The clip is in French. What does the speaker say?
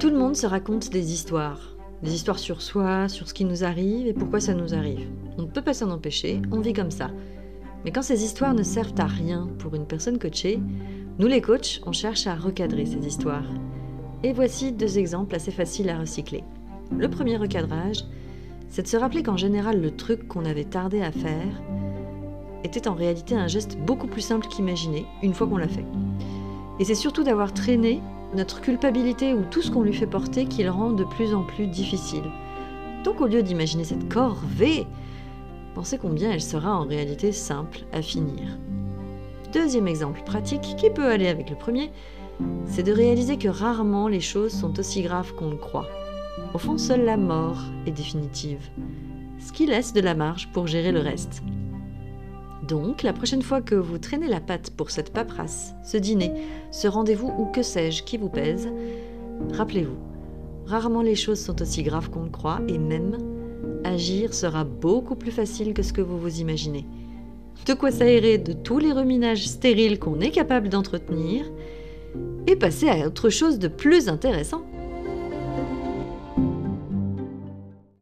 Tout le monde se raconte des histoires. Des histoires sur soi, sur ce qui nous arrive et pourquoi ça nous arrive. On ne peut pas s'en empêcher, on vit comme ça. Mais quand ces histoires ne servent à rien pour une personne coachée, nous les coachs, on cherche à recadrer ces histoires. Et voici deux exemples assez faciles à recycler. Le premier recadrage, c'est de se rappeler qu'en général le truc qu'on avait tardé à faire était en réalité un geste beaucoup plus simple qu'imaginé une fois qu'on l'a fait. Et c'est surtout d'avoir traîné notre culpabilité ou tout ce qu'on lui fait porter qui le rend de plus en plus difficile. Donc au lieu d'imaginer cette corvée, pensez combien elle sera en réalité simple à finir. Deuxième exemple pratique qui peut aller avec le premier, c'est de réaliser que rarement les choses sont aussi graves qu'on le croit. Au fond, seule la mort est définitive, ce qui laisse de la marge pour gérer le reste. Donc, la prochaine fois que vous traînez la patte pour cette paperasse, ce dîner, ce rendez-vous ou que sais-je qui vous pèse, rappelez-vous, rarement les choses sont aussi graves qu'on le croit et même, agir sera beaucoup plus facile que ce que vous vous imaginez. De quoi s'aérer de tous les reminages stériles qu'on est capable d'entretenir et passer à autre chose de plus intéressant.